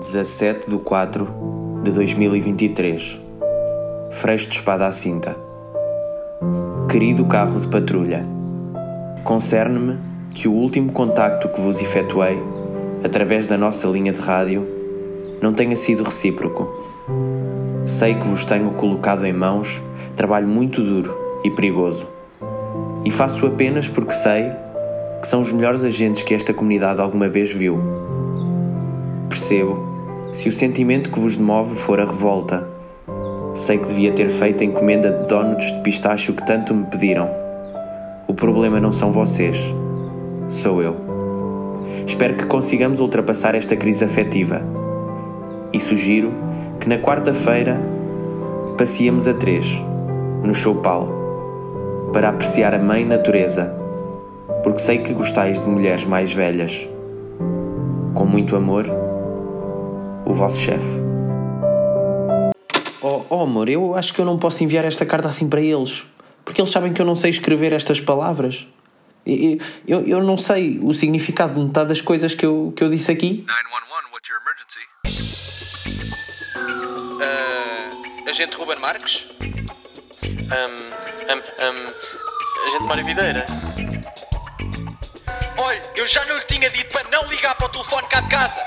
17 de 4 de 2023 Freixo de espada à cinta Querido carro de patrulha Concerne-me que o último contacto que vos efetuei através da nossa linha de rádio não tenha sido recíproco. Sei que vos tenho colocado em mãos trabalho muito duro e perigoso. E faço apenas porque sei que são os melhores agentes que esta comunidade alguma vez viu. Percebo, se o sentimento que vos demove for a revolta, sei que devia ter feito a encomenda de donuts de pistacho que tanto me pediram. O problema não são vocês, sou eu. Espero que consigamos ultrapassar esta crise afetiva. E sugiro que na quarta-feira passeemos a três, no Choupal, para apreciar a mãe natureza, porque sei que gostais de mulheres mais velhas. Com muito amor, o vosso chefe. Oh, oh, amor, eu acho que eu não posso enviar esta carta assim para eles, porque eles sabem que eu não sei escrever estas palavras. Eu, eu, eu não sei o significado de metade das coisas que eu, que eu disse aqui. 911, what's your emergency? Uh, agente Ruben Marques? Um, um, um, agente Mário Videira? Olha, eu já não lhe tinha dito para não ligar para o telefone cá de casa.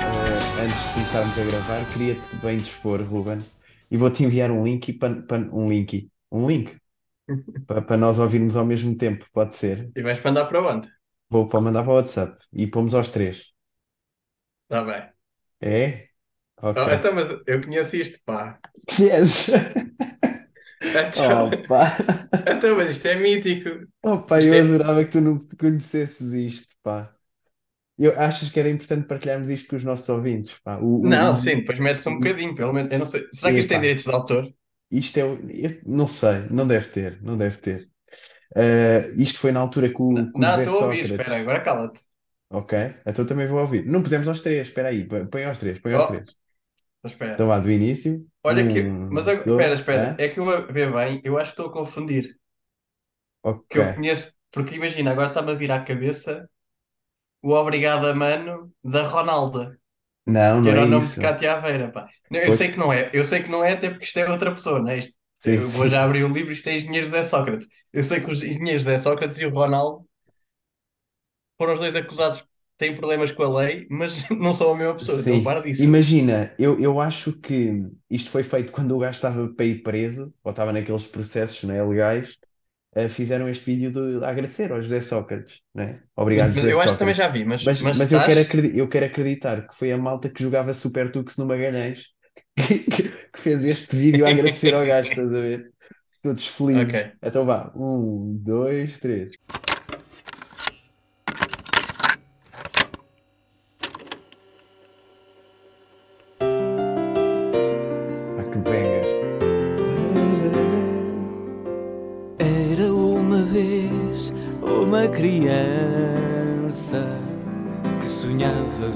Eh, antes de começarmos a gravar, queria-te bem dispor, Ruben, e vou-te enviar um link para um link, um link para, para nós ouvirmos ao mesmo tempo, pode ser? E vais mandar para onde? Vou para mandar para o WhatsApp e pomos aos três. Está bem. É? Ok. Oh, então, mas eu conheço isto, pá. Yes! Então, Opa! então, mas isto é mítico. Opa, Isto eu é- adorava que tu não conhecesses isto, pá. Eu, achas que era importante partilharmos isto com os nossos ouvintes, pá? O- o- Não, sim, depois mete-se um bocadinho, pelo menos. Eu não sei. Será que isto tem direitos de autor? Isto é. eu não sei, não deve ter, não deve ter. Eh, isto foi na altura que o, que o Não, José estou a ouvir, Sócrates. espera, agora cala-te. Ok, então também vou ouvir. Não pusemos aos três, espera aí, põe põe aos três, põe aos Oh. três. Espera. Então vá, do início. Olha que. Um, Mas agora, dois, espera, espera. hã? É que eu a ver bem, eu acho que estou a confundir. Que Ok. eu conheço. Porque imagina, agora está-me a vir à cabeça o Obrigado a Mano da Ronalda, Não, que não era é o nome isso. de Cátia Aveira, pá. Não, eu Pois. sei que não é, eu sei que não é, até porque isto é outra pessoa, não é? Isto, Sim, eu vou sim. já abrir o livro, isto é Engenheiro José Sócrates. Eu sei que os engenheiros José Sócrates e o Ronaldo foram os dois acusados têm problemas com a lei, mas não são a mesma pessoa, então Sim, para disso. imagina, eu, eu acho que isto foi feito quando o gajo estava para ir preso, ou estava naqueles processos, né, legais, fizeram este vídeo de agradecer ao José Sócrates, né? Obrigado, Mas José eu acho que também Sócrates. já vi, mas, Mas, mas mas eu estás- quero, acredi- eu quero acreditar que foi a malta que jogava Super Tux no Magalhães que, que- que fez este vídeo a agradecer ao gajo, estás a ver? Todos felizes. Ok. Então vá, um, dois, três.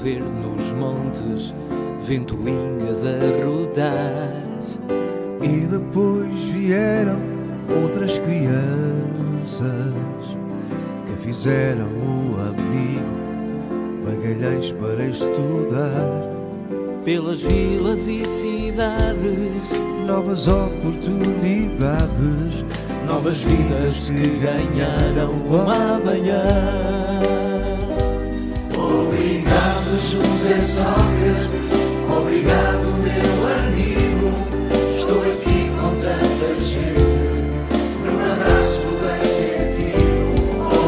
Ver nos montes ventoinhas a rodar. E depois vieram outras crianças que fizeram o amigo Magalhães para estudar. Pelas vilas e cidades, Novas oportunidades, novas vidas que ganharam amanhã. Obrigado, José Sócrates. Obrigado, meu amigo. Estou aqui com tanta gente. Num abraço bem sentido.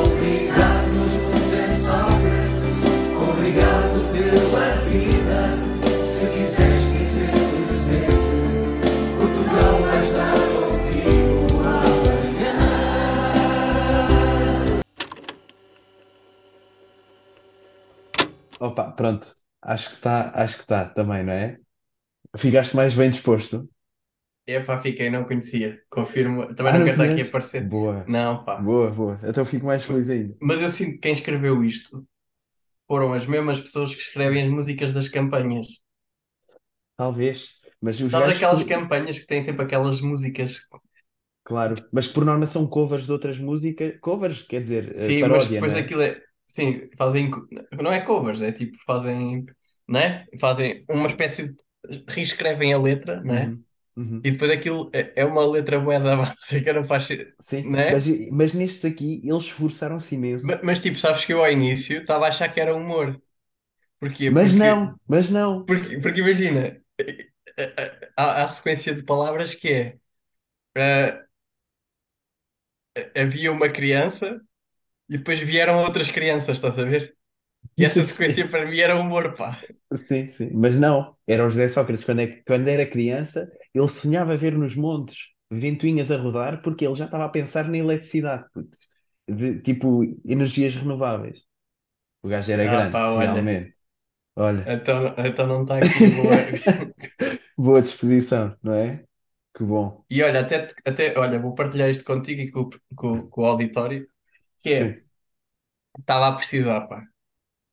Obrigado, José Sócrates. Obrigado pela vida. Se quiseres dizer presente, Portugal vai estar contigo amanhã. Opa, pronto. Acho que está, acho que está também, não é? Ficaste mais bem disposto? Epá, fiquei, não conhecia. Confirmo. Também Ah, não não quero estar aqui a conheces? aparecer. Boa, Não, pá. boa, boa. Então fico mais feliz ainda. Mas eu sinto que quem escreveu isto foram as mesmas pessoas que escrevem as músicas das campanhas. Talvez. Mas os Sabes gajos, aquelas por- campanhas que têm sempre aquelas músicas? claro, mas por norma são covers de outras músicas. Covers, quer dizer, eh, Sim, mas paródia, depois não é? aquilo é. Sim, fazem. Não é covers, é tipo, fazem. Né? Fazem uma espécie de. Reescrevem a letra, né? Uhum, uhum. E depois aquilo é é uma letra bué da básica, não faz. sen- Sim, Né? mas, mas nestes aqui eles esforçaram-se imenso. Ma- Mas, tipo, sabes que eu ao início estava a achar que era humor. Porquê? Mas Porque, não, mas não. porque, porque imagina, há, há a sequência de palavras que é ah, havia uma criança e depois vieram outras crianças, estás a ver? E essa sequência para mim era humor, pá. Sim, sim, mas não. Era o José Sócrates, quando, é, quando era criança, ele sonhava ver nos montes ventoinhas a rodar porque ele já estava a pensar na eletricidade, de, tipo energias renováveis. O gajo era Ah, grande, pá, olha. realmente. Olha, Então, então não está aqui boa. boa disposição, não é? Que bom. E olha, até, até olha, vou partilhar isto contigo e com, com, com o auditório, que é, Sim, estava a precisar, pá.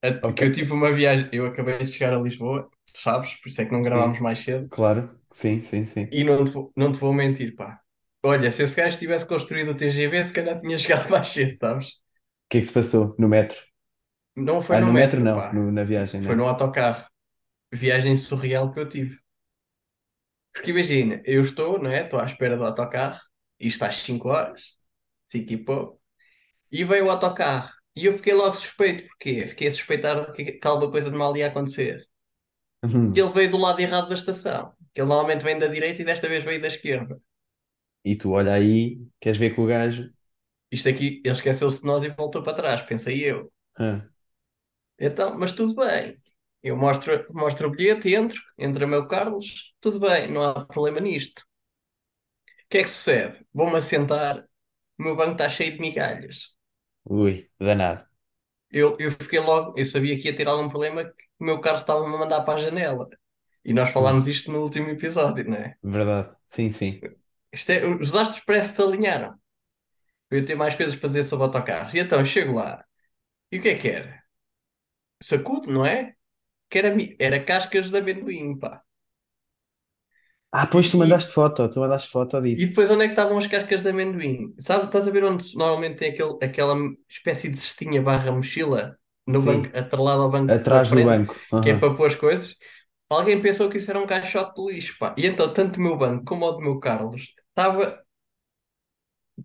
A- ok. Que eu tive uma viagem, eu acabei de chegar a Lisboa, tu sabes, por isso é que não gravámos Sim, mais cedo, claro. Sim, sim, sim. e não te, vou- não te vou mentir, pá. Olha, se esse gajo tivesse construído o TGV, se calhar tinha chegado mais cedo, sabes? O que é que se passou no metro? Não foi Ah, no no metro metro, não, pá. no- na viagem, Foi não. no autocarro. Viagem surreal que eu tive. Porque imagina, eu estou, não é? Estou à espera do autocarro, isto às 5 horas, 5 e pouco, e veio o autocarro. E eu fiquei logo suspeito, porquê? Fiquei a suspeitar que, que alguma coisa de mal ia acontecer. Uhum. Que ele veio do lado errado da estação. Que ele normalmente vem da direita e desta vez veio da esquerda. E tu olha aí, queres ver que o gajo. Isto aqui, ele esqueceu-se de nós e voltou para trás, pensei eu. Ah, Então, mas tudo bem. Eu mostro, mostro o bilhete, entro, entra meu Carlos, tudo bem, não há problema nisto. O que é que sucede? Vou-me assentar, o meu banco está cheio de migalhas. Ui, danado. Eu, eu fiquei logo, eu sabia que ia ter algum problema, que o meu Carlos estava-me a mandar para a janela. E nós falámos isto no último episódio, não é? verdade. Sim, sim. Isto é os astros parece que se alinharam. Eu ter mais coisas para dizer sobre autocarros. E então chego lá, e o que é que era? Sacudo, não é? Que era, era cascas de amendoim, pá. Ah, pois tu E, mandaste foto, tu mandaste foto e disso. depois onde é que estavam as cascas de amendoim? Sabe, estás a ver onde normalmente tem aquele, aquela espécie de cestinha barra mochila no banco, Sim, atrelado ao banco da atrás do frente, banco. que é para pôr as coisas? Alguém pensou que isso era um caixote de lixo, pá. E então, tanto o meu banco como o do meu Carlos, estava.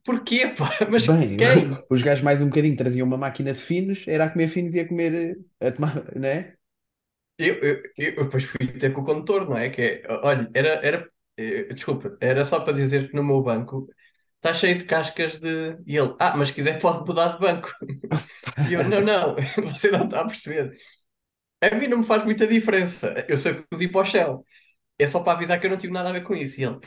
Porquê, pá? Mas Bem, quem? os gajos mais um bocadinho traziam uma máquina de finos, era a comer finos e a comer, eh, a tomar, né? Eu, eu, eu, depois fui ter com o condutor, não é? Que é, olha, era, era, eh, desculpa, era só para dizer que no meu banco está cheio de cascas de. E ele, ah, mas se quiser pode mudar de banco. E eu, não, não, você não está a perceber. A mim não me faz muita diferença. Eu sacudi para o Shell. É só para avisar que eu não tive nada a ver com isso. E ele,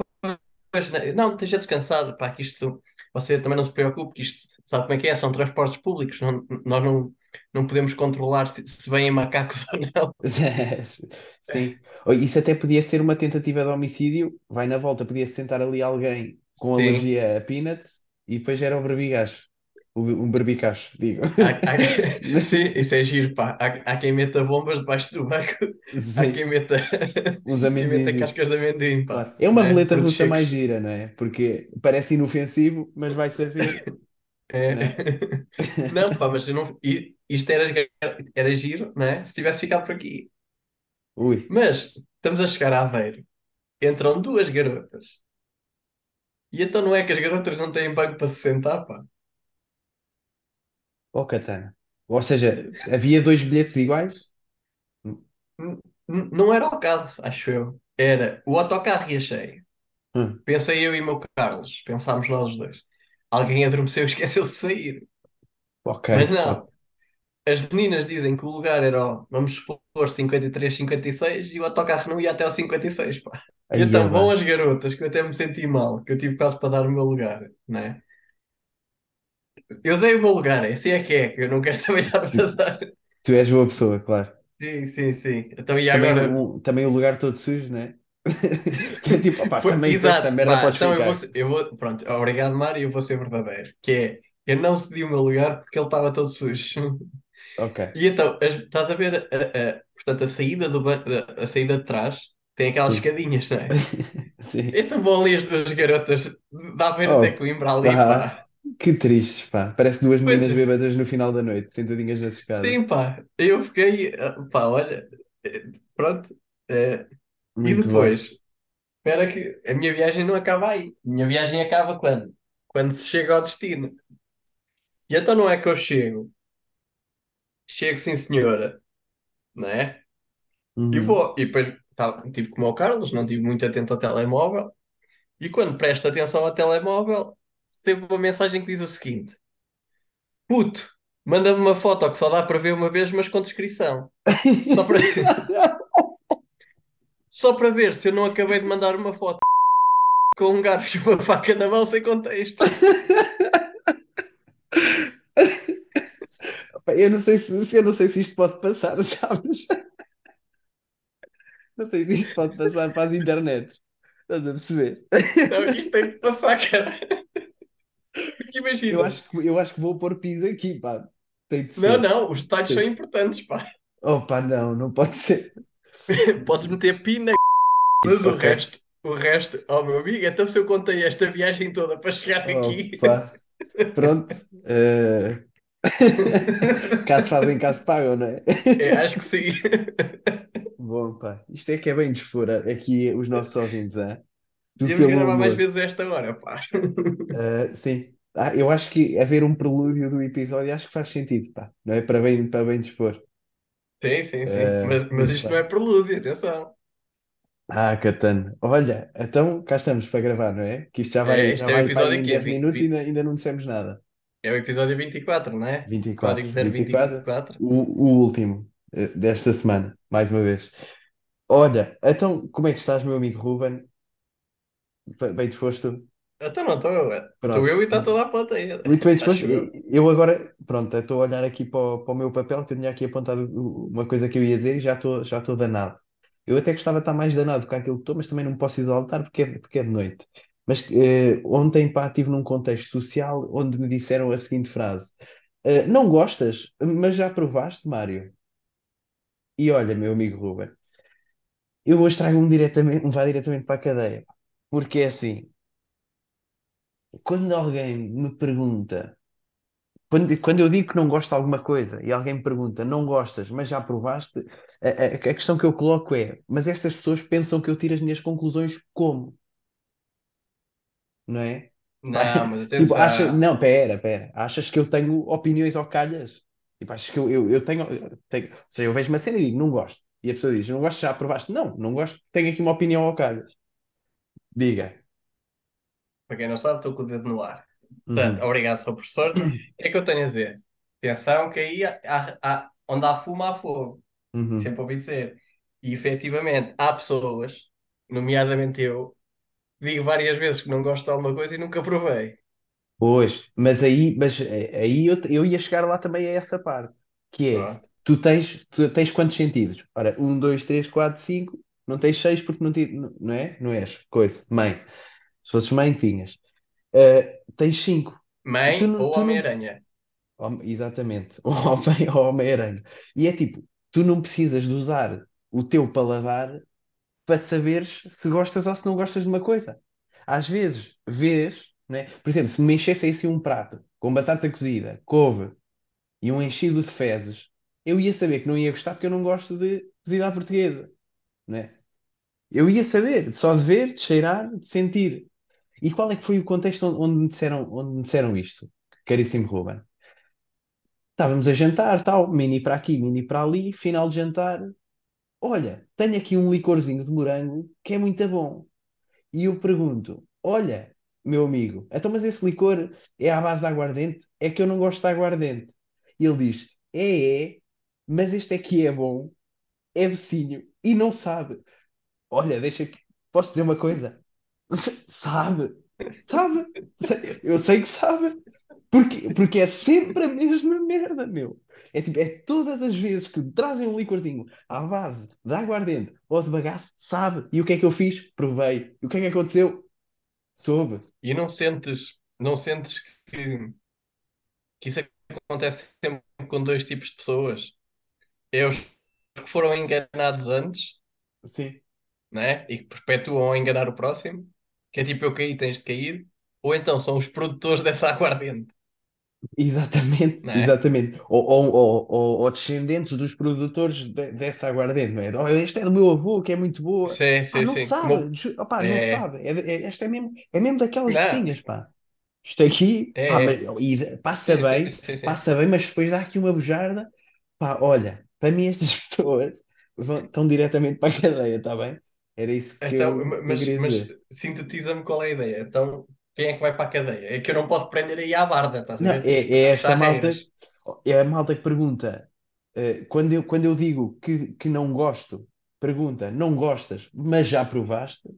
pois, não, não, esteja descansado, pá, que isto, você também não se preocupe, que isto, sabe como é que é? São transportes públicos, não, nós não, não podemos controlar se, se vêm macacos ou não. Sim. Isso até podia ser uma tentativa de homicídio. Vai na volta, podia sentar ali alguém com Sim. alergia a peanuts e depois era o barbigacho. O- Um barbicacho, digo. Há- há- sim, isso é giro, pá. Há, há quem meta bombas debaixo do banco, há Sim, quem meta, uns quem meta cascas de amendoim, pá. É uma roleta Frutos russa mais gira, não é? Porque parece inofensivo, mas vai saber, É. né? Não, pá, mas eu não, i- isto era, era giro, né? Se tivesse ficado por aqui. Ui, Mas estamos a chegar a Aveiro, entram duas garotas. E então não é que as garotas não têm banco para se sentar, pá. ó Katana. Ou seja, havia dois bilhetes iguais? N- n- Não era o caso, acho eu. Era o autocarro ia cheio. Hum, Pensei eu e o meu Carlos, pensámos nós os dois. Alguém adormeceu e esqueceu-se de sair. ok. Mas não, as meninas dizem que o lugar era, ó, vamos supor, 53, 56 e o autocarro não ia até ao 56, pá. E Aí é então vão bem. as garotas, que eu até me senti mal, que eu tive quase para dar o meu lugar, né? Eu dei o meu lugar, esse é que é, que eu não quero também dar para dar. Tu és boa pessoa, claro. Sim, sim, sim. Então e Também, agora? um, também o lugar todo sujo, não é? Que é tipo, opá, Foi- também exato, esta merda pá, podes então eu vou, eu vou, pronto, obrigado Mário, eu vou ser verdadeiro, que é, eu não cedi o meu lugar porque ele estava todo sujo. Ok. E então, as- estás a ver, a, a- portanto, a saída do a, a saída de trás tem aquelas Sim. escadinhas, não é? Sim. Então vão ali as duas garotas, dá a ver Oh, até Coimbra ali, pá. pá. Que tristes, pá. Parece duas Pois meninas é. bêbadas no final da noite, sentadinhas nas escadas. Sim, pá, eu fiquei, pá, olha, eh, pronto, eh, e Muito depois, espera que a minha viagem não acaba aí, a minha viagem acaba quando? Quando se chega ao destino. E então não é que eu chego, chego sim senhora, não é? E Uhum. vou, e depois tá, tive como o Carlos, não tive muito atento ao telemóvel, e quando presto atenção ao telemóvel, recebo uma mensagem que diz o seguinte: Puto, manda-me uma foto que só dá para ver uma vez, mas com descrição. Só para, só para ver se eu não acabei de mandar uma foto com um garfo e uma faca na mão sem contexto. Eu não sei se, eu não sei se isto pode passar, sabes? Não sei se isto pode passar para as internets. Estás a perceber? Não, isto tem de passar, cara. Porque Eu imagina. acho que, eu acho que vou pôr pis aqui, pá. Não, não, os detalhes são importantes, pá. Oh, pá, não, não pode ser. Podes meter pi na mas o resto, o resto, oh meu amigo, então se eu contei esta viagem toda para chegar aqui, Oh, pá. Pronto. eh, Caso fazem, caso pagam, não é? é, acho que sim. Bom, pá. Isto é que é bem dispor aqui os nossos ouvintes, é? Devíamos pelo gravar mais vezes esta hora, pá. Uh, sim. Ah, eu acho que haver um prelúdio do episódio acho que faz sentido, pá. Não é para bem, para bem dispor. Sim, sim, sim. Uh, Mas, mas isto bem. não é prelúdio, atenção. Ah, Catano. Olha, então cá estamos para gravar, não é? Que isto já É, vai, este já é o vai para episódio aí em aqui, 10 vi- minutos e ainda, ainda não dissemos nada. É o episódio 24, não é? 24, Código 24, 024. o, o último eh, desta semana, mais uma vez. Olha, então como é que estás, meu amigo Ruben? Bem disposto? Então não estou. Estou Pronto. eu e está toda a plateia. Muito bem disposto. Acho eu. Eu agora, pronto, eu estou a olhar aqui para o, para o meu papel, que eu tinha aqui apontado uma coisa que eu ia dizer e já estou já estou danado. Eu até gostava de estar mais danado com aquilo que estou, mas também não posso exaltar porque é, porque é de noite. Mas eh, ontem, pá, estive num contexto social onde me disseram a seguinte frase: eh, Não gostas, mas já provaste, Mário? E olha, meu amigo Ruben, eu hoje trago-me diretamente, um vá diretamente para a cadeia. Porque é assim, quando alguém me pergunta. Quando, quando eu digo que não gosto de alguma coisa e alguém me pergunta, não gostas, mas já provaste, a, a- a questão que eu coloco é: mas estas pessoas pensam que eu tiro as minhas conclusões como? Não é? Não, mas Tipo, acha, atenção. não, pera, pera, achas que eu tenho opiniões ao calhas? Tipo, achas que eu, eu, eu tenho, eu tenho, ou seja, eu vejo uma cena e digo, não gosto. E a pessoa diz, não gosto, já provaste? Não, não gosto, tenho aqui uma opinião ao calhas. Diga. Para quem não sabe, estou com o dedo no ar. Portanto, Uhum, obrigado, sou professor. O que é que eu tenho a dizer? Atenção, que aí há, há- há- onde há fumo, há fogo. uhum. Sempre ouvi dizer. E efetivamente, há pessoas, nomeadamente eu, digo várias vezes que não gosto de alguma coisa e nunca provei. Pois, mas aí, mas eh, aí eu, eu ia chegar lá também a essa parte, que é, Pronto. tu tens, tu tens quantos sentidos? Ora, um, dois, três, quatro, cinco, não tens seis porque não, não não é? Não és, coisa, mãe. Se fosses mãe, tinhas. Eh, tens cinco. Tu Mãe não, ou tu não, Homem-Aranha. Hom- Exatamente, Homem, o Homem-Aranha. E é tipo, tu não precisas de usar o teu paladar para saberes se gostas ou se não gostas de uma coisa. Às vezes, vês, né? Por exemplo, se me enchessem assim um prato com batata cozida, couve e um enchido de fezes, eu ia saber que não ia gostar porque eu não gosto de cozida à portuguesa, né? Eu ia saber, só de ver, de cheirar, de sentir. E qual é que foi o contexto onde, onde me disseram, onde me disseram isto, caríssimo Ruben? Estávamos a jantar, tal, mini para aqui, mini para ali, final de jantar. Olha, tenho aqui um licorzinho de morango que é muito bom. E eu pergunto: Olha, meu amigo, então, mas esse licor é à base de aguardente? É que eu não gosto de aguardente. E ele diz: É, é, mas este aqui é bom, é docinho e não sabe. Olha, deixa que. Posso dizer uma coisa? Sabe, sabe. Eu sei que sabe. Porque, porque é sempre a mesma merda, meu. É tipo, é todas as vezes que trazem um licorzinho à base de aguardente ou de bagaço, sabe. E o que é que eu fiz? Provei. E o que é que aconteceu? Soube. E não sentes, não sentes que, que isso acontece sempre com dois tipos de pessoas? É os que foram enganados antes, Sim. né? E que perpetuam a enganar o próximo, que é tipo eu caí, tens de cair, ou então são os produtores dessa aguardente, Exatamente, é? exatamente. Ou, ou, ou, ou- descendentes dos produtores de- dessa aguardente, não é? Oh, este é do meu avô, que é muito boa. Sim, Ah, sim, não sim. Sabe, ju- opá, não É, sabe. É, é- esta é mesmo, é mesmo daquelas não, docinhas, pá. Isto aqui, pá, é, mas, é. e passa sim, bem, sim, sim. passa bem, mas depois dá aqui uma bujarda. Pá, olha, para mim estas pessoas vão, estão diretamente para a cadeia, está bem? Era isso que Então, eu, mas, queria mas sintetiza-me qual é a ideia. Então, quem é que vai para a cadeia? É que eu não posso prender aí à barda, estás a Não, ver? é, Isto, é esta malta, é a malta que pergunta, eh, quando eu, quando eu digo que, que não gosto, pergunta, não gostas, mas já provaste,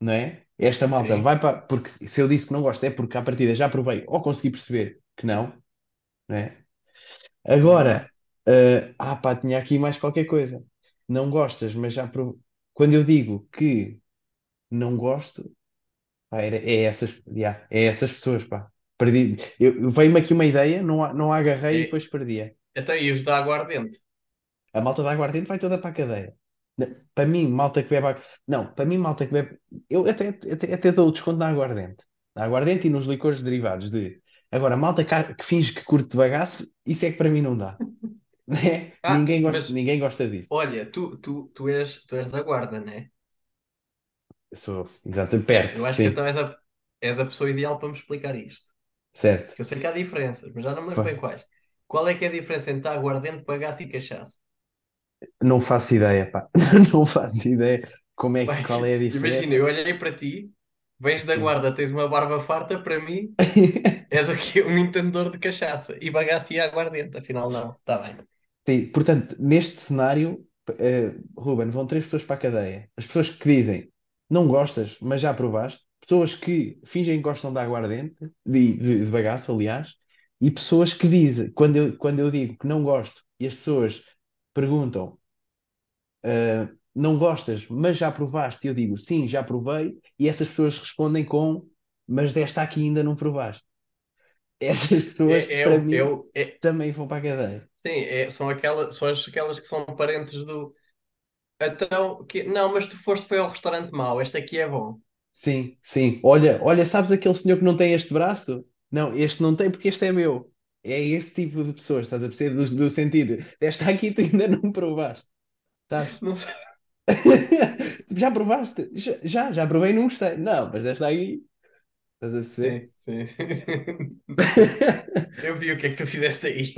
não é? Esta malta Sim. vai para, porque se eu disse que não gosto é porque à partida já provei ou consegui perceber que não, não é? Agora, eh, ah pá, tinha aqui mais qualquer coisa. Não gostas, mas já provei. Quando eu digo que não gosto, pá, era- é essas, é essas pessoas, pá. Perdi. Eu, eu- veio-me aqui uma ideia, não, a- não a agarrei e É, depois perdi. então, e os da aguardente? A malta da aguardente vai toda para a cadeia. Para mim, malta que bebe. agu- Não, para mim, malta que bebe. Eu até, até, até dou o desconto na aguardente. Na aguardente e nos licores derivados de. Agora, malta que finge que curte de bagaço, isso é que para mim não dá. Né? Ah, Ninguém gosta, mas ninguém gosta disso. olha, tu, tu, tu és, tu és da guarda, né? Eu sou, exato, perto, Eu acho que sim, então és a, és a pessoa ideal para me explicar isto. certo. Que eu sei que há diferenças, mas já não me lembro bem quais. Qual é que é a diferença entre aguardente, bagaço e cachaça? Não faço ideia, pá. Não faço ideia como é, que- Bem, qual é a imagina, diferença. eu olhei para ti, vens da Sim. guarda, tens uma barba farta, para mim és aqui um entendedor de cachaça e bagaço e aguardente, afinal não, está bem. Sim, portanto, neste cenário, eh, Ruben, vão três pessoas para a cadeia. As pessoas que dizem não gostas, mas já provaste. Pessoas que fingem que gostam de aguardente, de, de, de bagaço, aliás. E pessoas que dizem, quando eu, quando eu digo que não gosto e as pessoas perguntam eh, não gostas, mas já provaste, e eu digo sim, já provei. E essas pessoas respondem com mas desta aqui ainda não provaste. Essas pessoas, É, é, é, mim, o- é- também vão para a cadeia. sim, é- são aquelas, são as- aquelas que são parentes do. Então, que, não, mas tu foste foi ao restaurante mau, este aqui é bom. Sim, sim. Olha, olha, sabes aquele senhor que não tem este braço? Não, este não tem porque este é meu. É esse tipo de pessoas, estás a perceber? Do, do sentido, esta aqui tu ainda não provaste, sabes? Não sei. Já provaste? Já, já, já provei e não gostei. Não, mas esta aqui, estás a perceber? Sim, sim. Eu vi o que é que tu fizeste aí.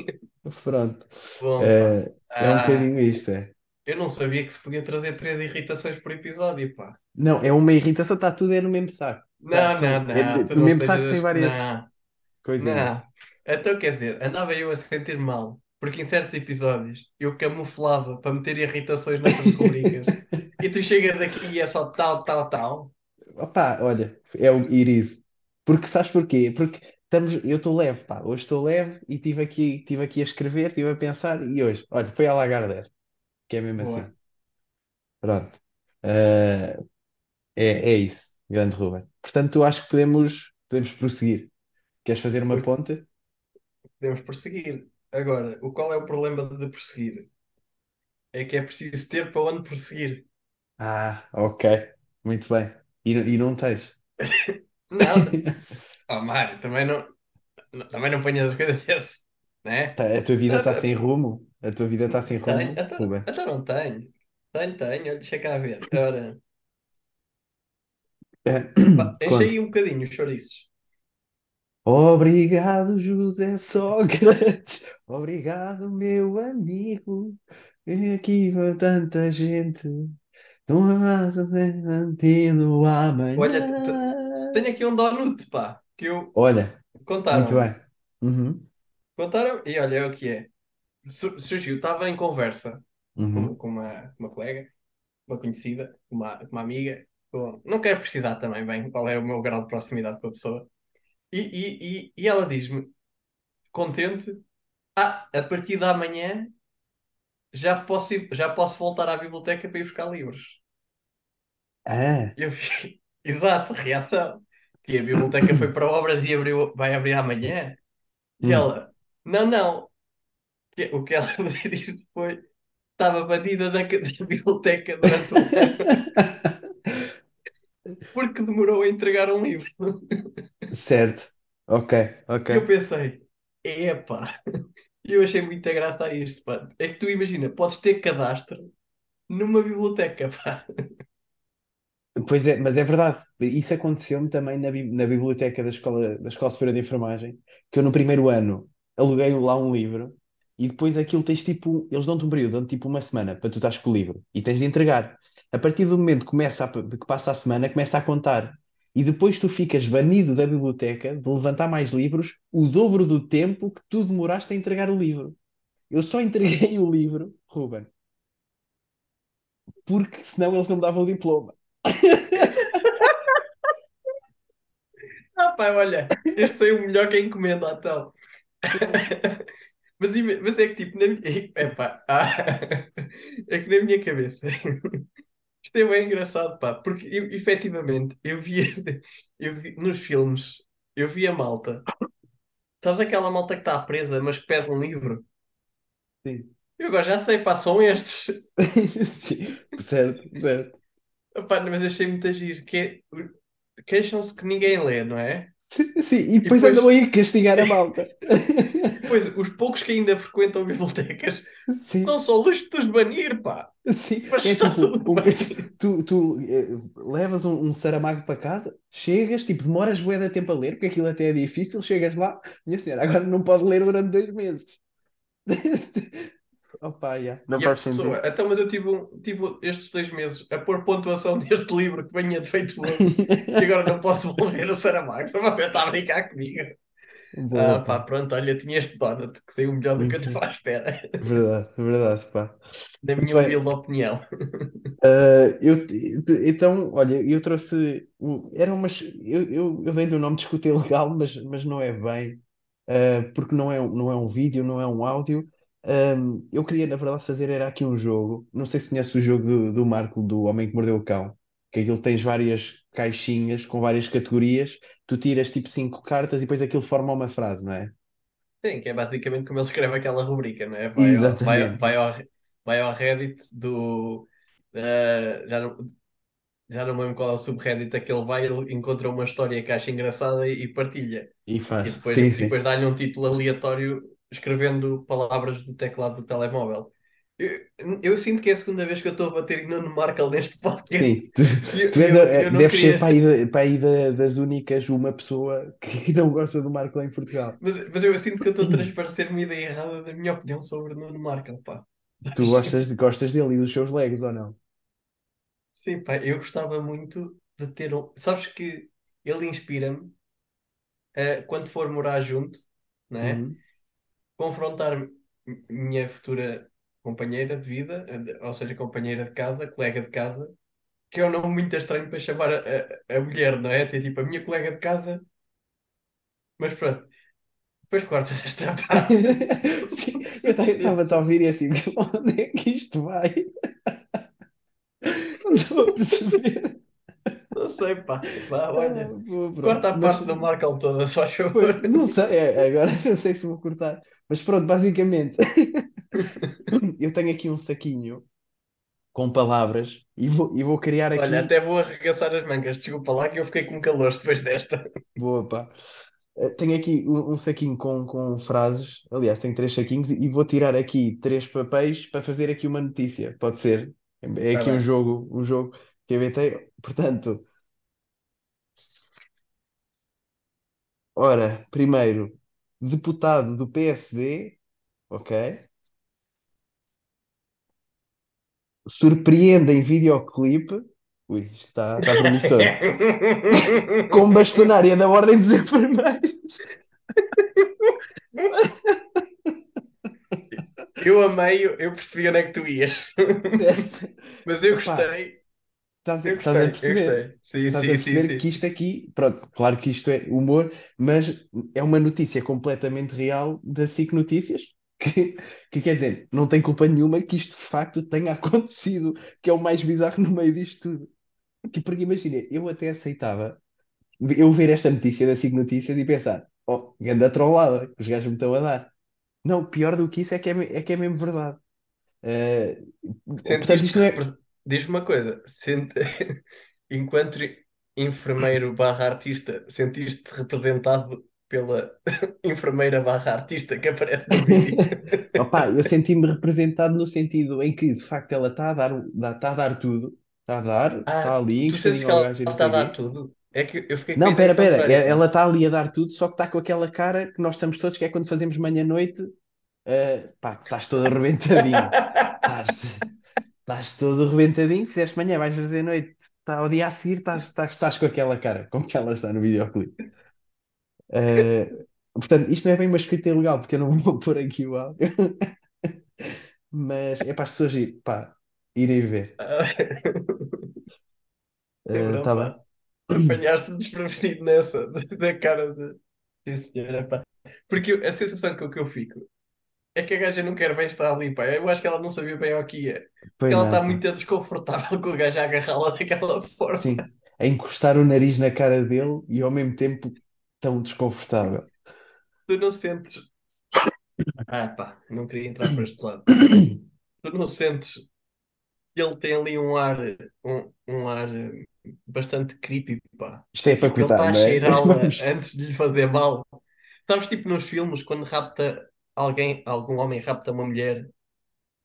Pronto. Bom. É, é um Ah, bocadinho isto, é. eu não sabia que se podia trazer três irritações por episódio, pá. Não, é uma irritação, está tudo é no mesmo saco. Tá, Não, não, é não, tu no não mesmo saco tem várias Não, coisinhas. não. Então quer dizer, andava eu a sentir mal, porque em certos episódios eu camuflava para meter irritações noutras rubricas. E tu chegas aqui e é só tal, tal, tal. Opá, olha, é o Iris. Porque sabes porquê? Porque estamos, eu estou leve, pá. Hoje estou leve e estive aqui, tive aqui a escrever, estive a pensar e hoje, olha, foi a Lagardère, que é mesmo assim. Boa. Pronto. Eh, é, é isso, grande Ruben. Portanto, eu acho que podemos, podemos prosseguir. Queres fazer uma Pois ponte? podemos prosseguir. Agora, o qual é o problema de prosseguir? É que é preciso ter para onde prosseguir. Ah, ok. Muito bem. E, não- e não tens. Não, oh, Mário, também não, não- também não ponhas as coisas desse, né? Tá, A tua vida Tá, está tá, sem rumo? A tua vida está sem Tenho, rumo, então, Ruben? então não tenho. Tenho, tenho, olha, deixa cá ver. Ora, É, pá, enche aí um bocadinho os chouriços. Obrigado, José Sócrates. Obrigado, meu amigo. Vem aqui vai tanta gente. Não Olha, te- te- amanhã. Tenho aqui um donut, pá, que eu Olha, muito contaram-me. bem. Uhum, Contaram e olha é o que é. Su- Surgiu, estava em conversa com, uhum. com uma, uma colega, uma conhecida, uma, uma amiga. com- não quero precisar também bem qual é o meu grau de proximidade com a pessoa. E, e, e, e ela diz-me, contente, Ah, a partir da manhã já posso ir- já posso voltar à biblioteca para ir buscar livros. Ah, Eu fiquei, exato, reação. Que a biblioteca foi para obras e abriu, vai abrir amanhã. E Hum. ela, não, não. Que- O que ela me disse foi: estava banida da, ca- da biblioteca durante um ano porque demorou a entregar um livro. certo. Ok, ok. E eu pensei: epá. E eu achei muita graça a isto, pá. É que tu imagina, podes ter cadastro numa biblioteca, pá. Pois é, mas é verdade. Isso aconteceu-me também na, bi- na biblioteca da Escola, da Escola Superior de Enfermagem, que eu no primeiro ano aluguei lá um livro e depois aquilo tens tipo, eles dão-te um período, dão-te tipo uma semana para tu estás com o livro e tens de entregar. A partir do momento que, começa a- que passa a semana, começa a contar. E depois tu ficas banido da biblioteca de levantar mais livros o dobro do tempo que tu demoraste a entregar o livro. Eu só entreguei o livro, Ruben, porque senão eles não me davam o diploma. Ah, pá, olha, este saiu melhor que a encomenda, então. Mas, ima- mas é que tipo, na minha. Epá, ah, é que na minha cabeça. Isto é bem engraçado, pá, porque eu, efetivamente eu via, eu vi nos filmes, eu via malta. Sabes aquela malta que está presa, mas que pede um livro? Sim. Eu agora já sei, pá, são estes. Sim, certo, certo. Epá, mas achei muito agir, que é, queixam-se que ninguém lê, não é? Sim, e depois depois- andam aí a castigar a malta. Pois, os poucos que ainda frequentam bibliotecas Sim, não são luxo de os banir, pá. sim. Mas É está tipo, tudo um- bem. tu, tu eh, levas um, um Saramago para casa, chegas, tipo, demoras bué de tempo a ler, porque aquilo até é difícil, chegas lá, minha senhora, agora não pode ler durante dois meses. Opa, já, não E a faz pessoa, sentido. então, mas eu tive, um- tive estes dois meses a pôr pontuação neste livro que venha de feito e agora não posso devolver o Saramago para você estar a brincar comigo. Boa, Ah, pá, pá. pronto, olha, tinha este donut que saiu melhor do que eu estava à espera, Verdade, verdade, pá. na minha bem. humilde opinião. Uh, eu, então, olha, eu trouxe. Era umas. Eu, eu, eu dei-lhe o nome de escuta ilegal, mas, mas não é bem, uh, porque não é, não é um vídeo, não é um áudio. Um, eu queria, na verdade, fazer era aqui um jogo. Não sei se conhece o jogo do, do Marco, do Homem que Mordeu o Cão, que aquilo tens várias caixinhas com várias categorias. Tu tiras tipo cinco cartas e depois aquilo forma uma frase, não é? Sim, que é basicamente como ele escreve aquela rubrica, não é? Vai ao, vai, vai ao, vai ao Reddit do. ah, já não, já não me lembro qual é o subreddit a que ele vai, ele encontra uma história que acha engraçada e, e partilha. E faz. E depois, Sim, sim. depois dá-lhe um título aleatório escrevendo palavras do teclado do telemóvel. Eu, eu sinto que é a segunda vez que eu estou a bater em Nuno Markle neste podcast. Sim, tu, eu, tu és eu, eu deves queria. ser para aí, para aí da- das únicas uma pessoa que, não gosta do Marco lá em Portugal. Mas, mas eu sinto que eu estou a transparecer uma ideia errada da minha opinião sobre Nuno Markle, pá. Tu gostas, gostas dele e dos seus Legos ou não? Sim, pá, eu gostava muito de ter um. Sabes que ele inspira-me a, quando for morar junto, não é? Uhum. Confrontar minha futura companheira de vida, de- ou seja, companheira de casa, colega de casa, que é um nome muito estranho para chamar a, a, mulher, não é? Tipo a minha colega de casa, mas pronto, depois cortas esta parte. Sim, eu estava a ouvir e assim, onde é que isto vai? Não estou a perceber. Não sei, pá. Vá, Ah, olha. boa, pronto. Corta a Mas, parte do Markle toda, só faz pois, favor. não sei, é, agora não sei se vou cortar. Mas pronto, basicamente, eu tenho aqui um saquinho com palavras e vou, e vou criar aqui. Olha, até vou arregaçar as mangas. Desculpa lá que eu fiquei com calor depois desta. Boa, pá. Eh, Tenho aqui um, um saquinho com, com frases. Aliás, tenho três saquinhos e vou tirar aqui três papéis para fazer aqui uma notícia. Pode ser? É Tá aqui um jogo, um jogo que eu inventei. Portanto, ora, primeiro, deputado do PSD, ok? Surpreende em videoclipe. Ui, isto está, está promissor. Com bastonária da Ordem dos Enfermeiros. Eu amei, eu percebi onde é que tu ias. Mas eu Epá, gostei, Estás a, eu estás a gostei, eu perceber? gostei. Sim, Estás a sim, sim, perceber sim. que isto aqui, pronto, claro que isto é humor, mas é uma notícia completamente real da SIC Notícias. que, que quer dizer, não tem culpa nenhuma que isto de facto tenha acontecido, que é o mais bizarro no meio disto tudo. Que, porque imagina, eu até aceitava eu ver esta notícia da SIG Notícias e pensar, oh, ganda trollada, que os gajos me estão a dar. Não, pior do que isso é que é, me- é, que é mesmo verdade. Eh, portanto, Sentiste isto não é. repre- Diz-me uma coisa, enquanto enfermeiro barra artista, sentiste representado pela enfermeira barra artista que aparece no vídeo? Opa, eu senti-me representado no sentido em que, de facto, ela está a dar, está a dar tudo, está a dar, está Ah, ali, tu sentes que ela está a dar tudo? É que eu fiquei Não, pera, pera, é- ela está ali a dar tudo, só que está com aquela cara que nós estamos todos, que é quando fazemos manhã-noite, eh, pá, que estás todo arrebentadinho. Estás, estás todo arrebentadinho, fizeste manhã, vais fazer noite, está ao dia a seguir, estás, estás, estás com aquela cara, como que ela está no videoclipe. Eh, portanto, isto não é bem uma escrita ilegal, porque eu não vou pôr aqui o áudio, mas é para as pessoas ir, pá, irem ver. Bem? pá. Apanhaste-me desprevenido nessa, da da cara de. Sim, senhora, pá. Porque eu- a sensação com que eu fico é que a gaja não quer bem estar ali, pá. Eu acho que ela não sabia bem o que ia. Porque ela está pá. muito desconfortável com o gajo a agarrá-la daquela forma. Sim, a encostar o nariz na cara dele e ao mesmo tempo tão desconfortável. Tu não sentes. Ah, pá, não queria entrar por este lado. Tu não sentes que ele tem ali um ar, um, um ar eh, bastante creepy, pá. Isto é para Tipo, ele cortar, está a não é? cheirá-la antes de lhe fazer mal. Sabes, tipo, nos filmes, quando rapta alguém, algum homem rapta uma mulher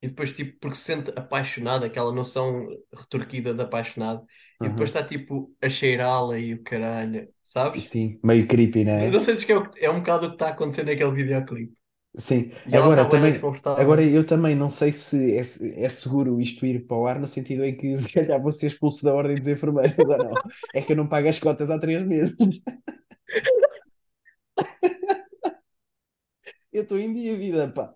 e depois, tipo, porque se sente apaixonado, aquela noção retorquida de apaixonado, e depois Uhum. está, tipo, a cheirá-la e o caralho, sabes? Sim, meio creepy, não Não é? sentes que é, é um bocado o que está a acontecer naquele videoclipe. Sim. E Agora bem também, agora eu também não sei se é, é seguro isto ir para o ar no sentido em que se calhar vou ser expulso da ordem dos enfermeiros ou não. É que eu não pago as cotas há três meses. Eu estou em dia vida, pá.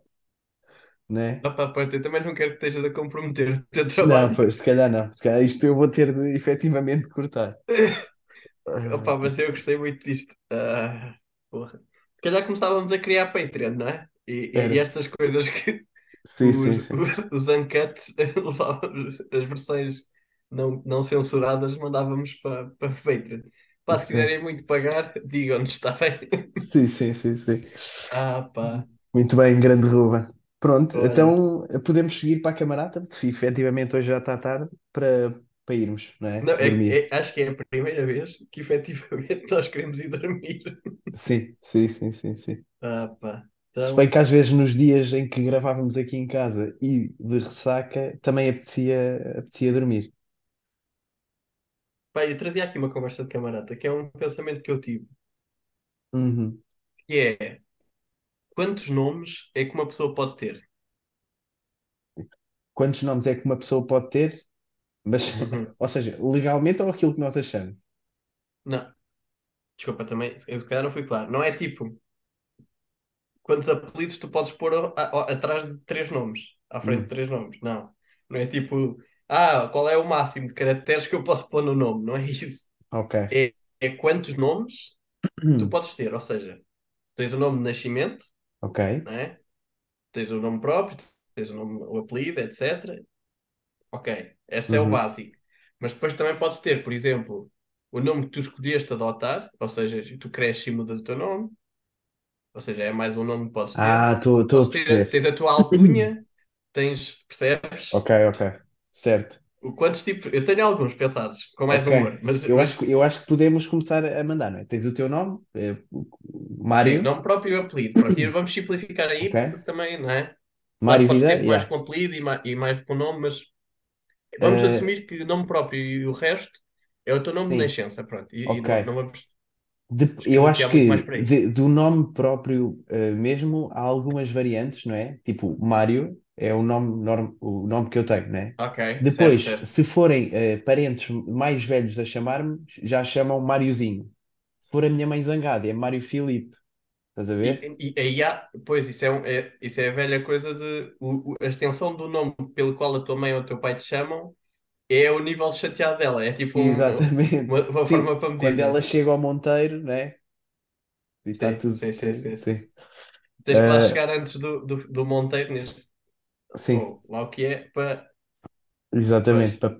Né? Pá, pronto, eu também não quero que estejas a comprometer o teu Não, trabalho. pois, se calhar não. Se calhar isto eu vou ter de efetivamente cortar. Opa, mas eu gostei muito disto. Ah, porra. Se calhar começávamos a criar Patreon, não é? E, e estas coisas que Sim, sim, os, sim. os, os uncut, as versões não, não censuradas, mandávamos para para Patreon. Pá, se quiserem muito pagar, digam-nos, está bem? sim, sim, sim, sim. Ah, pá, Muito bem, grande Ruben. Pronto, olha. então podemos seguir para a camarada, porque efetivamente hoje já está tarde para, para irmos, não é? Não, é- Dormir. é- acho que é a primeira vez que efetivamente nós queremos ir dormir. Sim, sim, sim, sim, sim. Ah, pá. Se bem Então, que às vezes nos dias em que gravávamos aqui em casa e de ressaca, também apetecia, apetecia dormir. Pá, eu trazia aqui uma conversa de camarada, que é um pensamento que eu tive, Uhum. que é quantos nomes é que uma pessoa pode ter? Quantos nomes é que uma pessoa pode ter? Mas, Uhum. ou seja, legalmente ou aquilo que nós achamos? Não, desculpa, também, eu se calhar não fui claro. Não é tipo quantos apelidos tu podes pôr a- a- atrás de três nomes, à frente de Hum, três nomes. Não, não é tipo, ah, qual é o máximo de caracteres que eu posso pôr no nome? Não é isso. ok. É, é quantos nomes tu podes ter. Ou seja, tens o nome de nascimento, Ok. não é? Tens o nome próprio, tens o nome, o apelido, etc. Ok, esse é o Uhum. básico. Mas depois também podes ter, por exemplo, o nome que tu escolheste adotar, ou seja, tu cresces e mudas o teu nome, ou seja, é mais um nome que podes ter. Ah, estou a perceber. tens a tua alcunha, tens, percebes? Ok, ok. Certo. Quantos tipos? Eu tenho alguns pensados, com mais Ok. humor, mas, Eu mas acho, que- eu acho que podemos começar a mandar, não é? Tens o teu nome, eh, o- o sim, Mário. nome próprio e apelido. Pronto, e vamos simplificar aí, Ok. porque também, não é? Claro Mário podes Vida, ter mais yeah. com apelido e mais, e mais com nome, mas vamos Eh, assumir que nome próprio e o resto é o teu nome de sim, nascença, pronto. E, e não, não vamos De- eu acho que de- do nome próprio eh, mesmo há algumas variantes, não é? Tipo, Mário é o nome, norm- o nome que eu tenho, não é? Ok, certo, Depois, certo. se forem eh, parentes mais velhos a chamar-me, já chamam Máriozinho. Se for a minha mãe zangada, é Mário Filipe. Estás a ver? E, e aí há, pois, isso é, um- é- isso é a velha coisa de o, o- a extensão do nome pelo qual a tua mãe ou o teu pai te chamam é o nível chateado dela, é tipo um- uma, uma Sim, forma para quando medir, ela né? chega ao Monteiro, né? E está tudo. sim, sim, sim. Sim. Tens que lá Ah, chegar antes do, do, do Monteiro, neste, sim, ou lá o que é, para. exatamente. Pois, pa-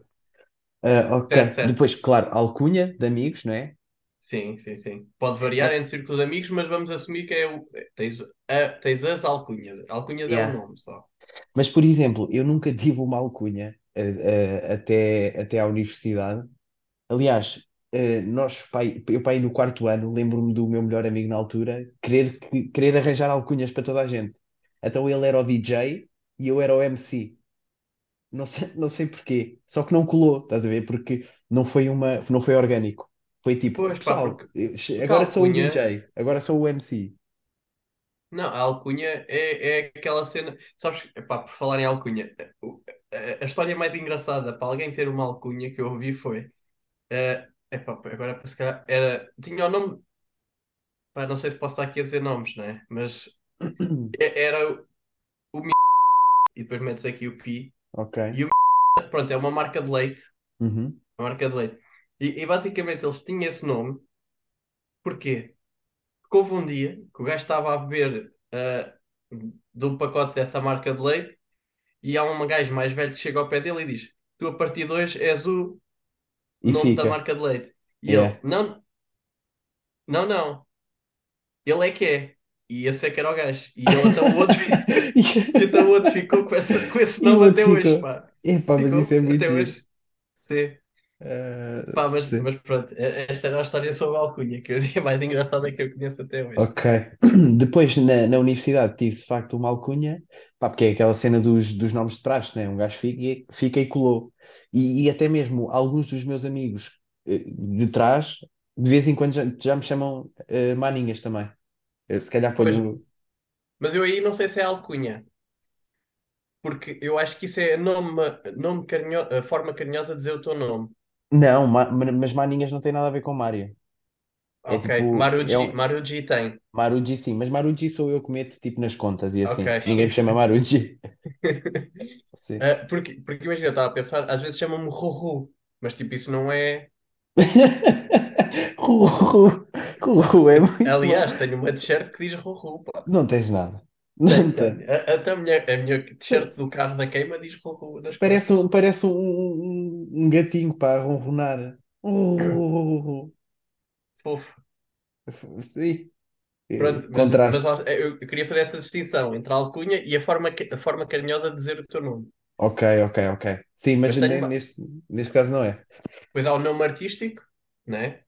Ah, ok. certo, certo. Depois, claro, alcunha de amigos, não é? Sim, sim, sim. Pode variar entre círculo de amigos, mas vamos assumir que é o. Tens, a, tens as alcunhas. Alcunhas é um Yeah. nome só. Mas, por exemplo, eu nunca tive uma alcunha ah, ah, até, até à universidade. Aliás, ah, nós, pai, eu pai no quarto ano, lembro-me do meu melhor amigo na altura, querer, que- querer arranjar alcunhas para toda a gente. Então ele era o DJ e eu era o MC. Não sei, não sei porquê. Só que não colou, estás a ver? Porque não foi uma, não foi orgânico. Foi tipo, Pois, pá, pessoal, porque, eu- porque a agora sou o alcunha. DJ, agora sou o MC. Não, a alcunha é, é aquela cena. Sabes, epá, por falar em alcunha, o- a, a história mais engraçada para alguém ter uma alcunha que eu ouvi foi. eh, epá, agora para se calhar, era. Tinha o nome. Pá, não sei se posso estar aqui a dizer nomes, né? Mas é- era e depois metes aqui o Pi. Ok. E o Pronto, é uma marca de leite. Uhum. Uma marca de leite. E, e basicamente eles tinham esse nome. Porquê? Porque houve um dia que o gajo estava a beber ah, de um pacote dessa marca de leite e há um gajo mais velho que chega ao pé dele e diz: Tu a partir de hoje és o E nome da fica. marca de leite. E Yeah. ele: Não, não, não. Ele é que é. E esse é que era o gajo. E ele então o outro, então o outro ficou com, essa, com esse nome até hoje, ficou. pá. Epá, mas isso é muito até hoje. Sim. Ah, Pá, mas, sim. mas pronto, esta era a história sobre a alcunha, que é a mais engraçada que eu conheço até hoje. Ok. Depois, na, na universidade, tive de facto uma alcunha, pá, porque é aquela cena dos, dos nomes de praxe, né? Um gajo fica, e- fica e colou. E, e até mesmo alguns dos meus amigos eh, de trás, de vez em quando já, já me chamam eh, maninhas também. Eu, se calhar Pois, ponho. mas eu aí não sei se é alcunha, porque eu acho que isso é nome, nome carinho, a forma carinhosa de dizer o teu nome. Não, ma- ma- mas maninhas não tem nada a ver com Mário. É Ok, tipo, é Maruji, um, Maruji tem. Maruji sim, mas Maruji sou eu que meto tipo nas contas e Ok. assim. Ninguém me chama Maruji. Sim. Ah, porque, porque imagina, eu estava a pensar, às vezes chamam-me Ruru, mas tipo, isso não é. Ruru, é muito bom. Aliás, tenho uma t-shirt que diz Ruru, pá. Não tens nada. Não Tenho. A- Até a minha, a minha t-shirt do carro da queima diz Ruru nas Parece um, parece um, um, um gatinho para ronronar. Ruru. Fofo. Sim. Pronto, mas, mas eu, queria fazer essa distinção entre a alcunha e a forma, a forma carinhosa de dizer o teu nome. Ok, ok, ok. Sim, mas Mas neste, neste caso não é. Depois há o nome artístico, né?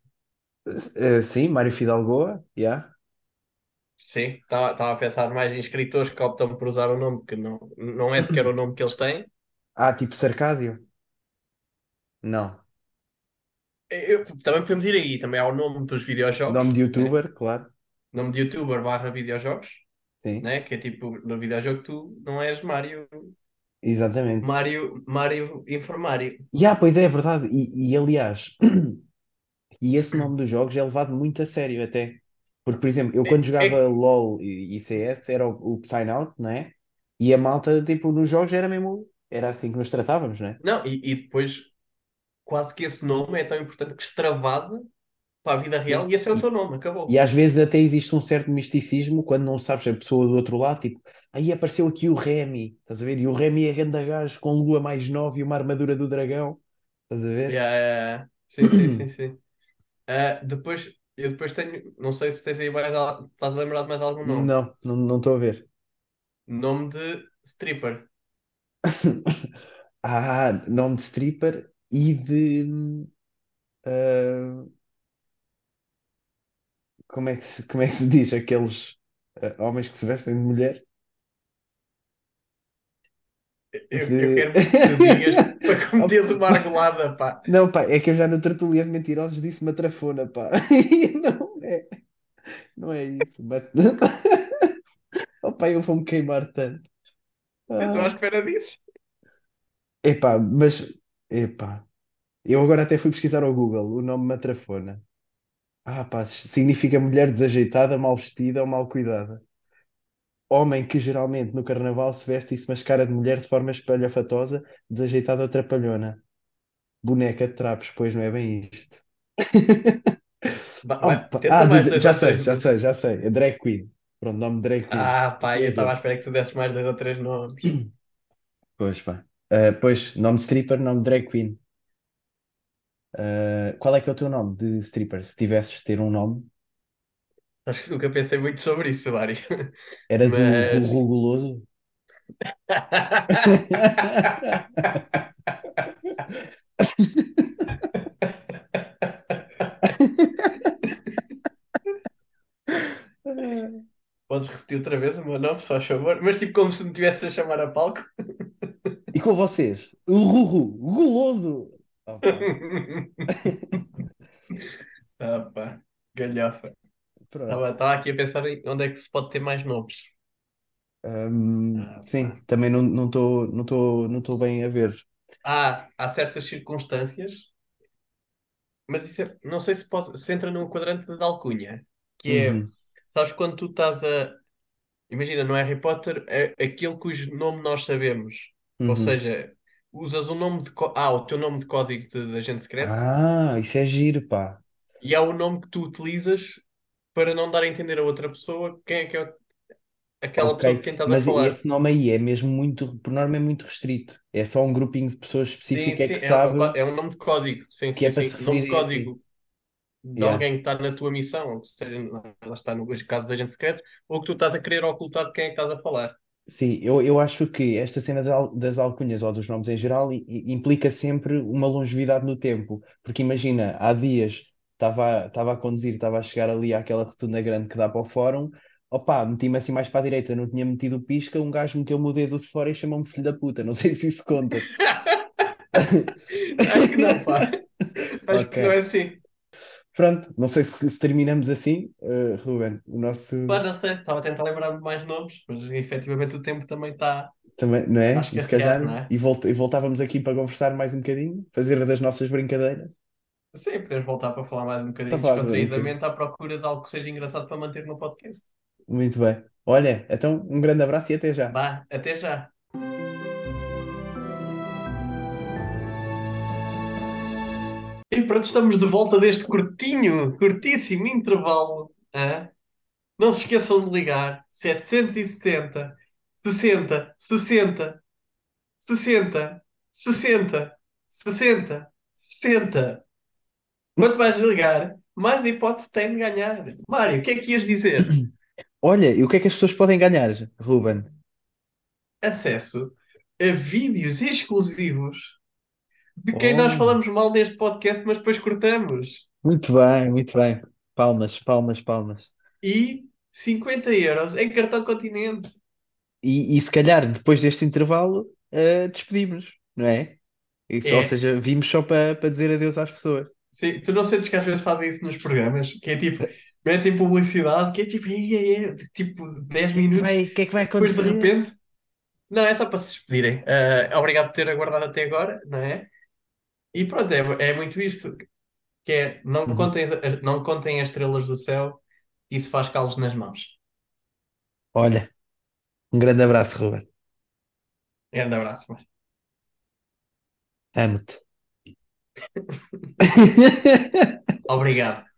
Eh, sim, Mário Fidalgoa, yeah. Sim, estava a pensar mais em escritores que optam por usar o nome que não, não é sequer o nome que eles têm. Ah, tipo Sarcásio? Não. Eu- também podemos ir aí, também há o nome dos videojogos, Nome de né? youtuber, claro. Nome de youtuber barra videojogos, Sim, né? Que é tipo, no videojogo tu não és Mário, exatamente. Mário, Mário Informário. Yeah, pois é, é verdade. E, e aliás, e esse nome dos jogos é levado muito a sério até. Porque, por exemplo, eu quando jogava é- LOL e, e CS era o, o Psynout, não é? E a malta, tipo, nos jogos era mesmo, era assim que nos tratávamos, não é? não, e, e depois quase que esse nome é tão importante que extravasa para a vida real Sim. e esse é o E, teu nome, acabou. e às vezes até existe um certo misticismo quando não sabes a pessoa do outro lado, tipo, aí apareceu aqui o Remy, estás a ver? E o Remy é ganda gajo com lua mais nova e uma armadura do dragão, estás a ver? Yeah, yeah, yeah. Sim, sim, sim, sim. Ah, depois, eu depois tenho, não sei se tens aí mais, estás a lembrar de mais algum nome. Não, não estou a ver. Nome de stripper. Ah, nome de stripper e de. ah, como é que se, como é que se diz? Aqueles ah, homens que se vestem de mulher? Eu, eu De... quero muito que tu digas Opa, uma argolada, pá. Não, pá, é que eu já na tertulia de mentirosos disse matrafona, pá. E Não é, não é isso. Mas... Opa, eu vou-me queimar tanto. Eu estou à Ah. espera disso. Epá, mas. Epá, eu agora até fui pesquisar ao Google o nome matrafona. Ah, pá, significa mulher desajeitada, mal vestida ou mal cuidada. Homem que geralmente no carnaval se veste e se mascara de mulher de forma espalhafatosa, desajeitada ou trapalhona. Boneca de trapos, pois não é bem isto. Opa, ah, mais dois já sei, já sei, já sei. É drag queen. Pronto, nome drag queen. Ah, pá, eu estava à espera que tu desses mais dois ou três nomes. Pois pá. Ah, pois, nome stripper, nome drag queen. Ah, qual é que é o teu nome de stripper? Se tivesses de ter um nome, Acho que nunca pensei muito sobre isso, Mário. eras o Mas. Ruru Guloso? Podes repetir outra vez o meu nome, só a favor? Mas tipo como se me tivesse a chamar a palco. E com vocês? O Ruru Guloso! Pá. Ah, pá, galhofa. Estava estava aqui a pensar onde é que se pode ter mais nomes. Hum, Ah, sim, pá. também não estou não tô, não tô bem a ver. Há, há certas circunstâncias, mas isso é- não sei se, pode, se entra no quadrante de alcunha, que é, Uhum, sabes, quando tu estás a. Imagina, no Harry Potter, é aquele cujo nome nós sabemos. Ou uhum. seja, usas o nome de. Ah, o teu nome de código de, de agente secreto Ah, isso é giro, pá. e há o nome que tu utilizas para não dar a entender a outra pessoa quem é que é aquela pessoa de quem estás a mas falar. esse nome aí é mesmo muito, por norma é muito restrito. É só um grupinho de pessoas Sim, específico é sim, que é, é um sabe é um nome de código. Sim, que é sim, para sim. Nome de a código de Yeah. alguém que está na tua missão, ou que seja, lá está no caso de agente secreto, ou que tu estás a querer ocultar de quem é que estás a falar. Sim, eu, eu acho que esta cena das al- das alcunhas ou dos nomes em geral implica sempre uma longevidade no tempo. Porque imagina, há dias estava estava a conduzir, estava a chegar ali àquela rotunda grande que dá para o fórum, opá, meti-me assim mais para a direita, não tinha metido o pisca, um gajo meteu-me o dedo de fora e chamou-me filho da puta. Não sei se isso conta. Acho que não, pá. Acho que não é assim. Pronto, não sei se, se terminamos assim, eh, Ruben. O nosso Pá, não sei, estava a tentar lembrar-me mais nomes, mas efetivamente o tempo também está também, não é? E se calhar, é? e, volt, e voltávamos aqui para conversar mais um bocadinho, fazer das nossas brincadeiras, Sim, podemos voltar para falar mais um bocadinho um bocadinho. descontraídamente à procura de algo que seja engraçado para manter no podcast. Muito bem. Olha, então um grande abraço e até já. Vá, até já. E pronto, estamos de volta deste curtinho, curtíssimo intervalo. hã? Não se esqueçam de ligar 760 60 60 60 60 60 60. Quanto mais ligar, mais hipótese tem de ganhar. Mário, o que é que ias dizer? Olha, e o que é que as pessoas podem ganhar, Ruben? Acesso a vídeos exclusivos de quem nós Oh, falamos mal neste podcast, mas depois cortamos. muito bem, muito bem. Palmas, palmas, palmas. E 50 euros em cartão continente. E, e se calhar depois deste intervalo, eh, despedimos, não é? Isso, ou É. seja, vimos só para dizer adeus às pessoas. Sim, tu não sentes que às vezes fazem isso nos programas? Que é tipo, metem publicidade, que é tipo, "Ei, ei, ei", tipo 10 O que é minutos, o que é que vai depois de acontecer? repente. Não, é só para se despedirem. Ah, obrigado por ter aguardado até agora, não é? E pronto, é, é muito isto. Que é, não Uhum. contem, as- não contem as estrelas do céu, isso faz calos nas mãos. Olha, um grande abraço, Ruben. Grande abraço. Mário. Amo-te. Obrigado.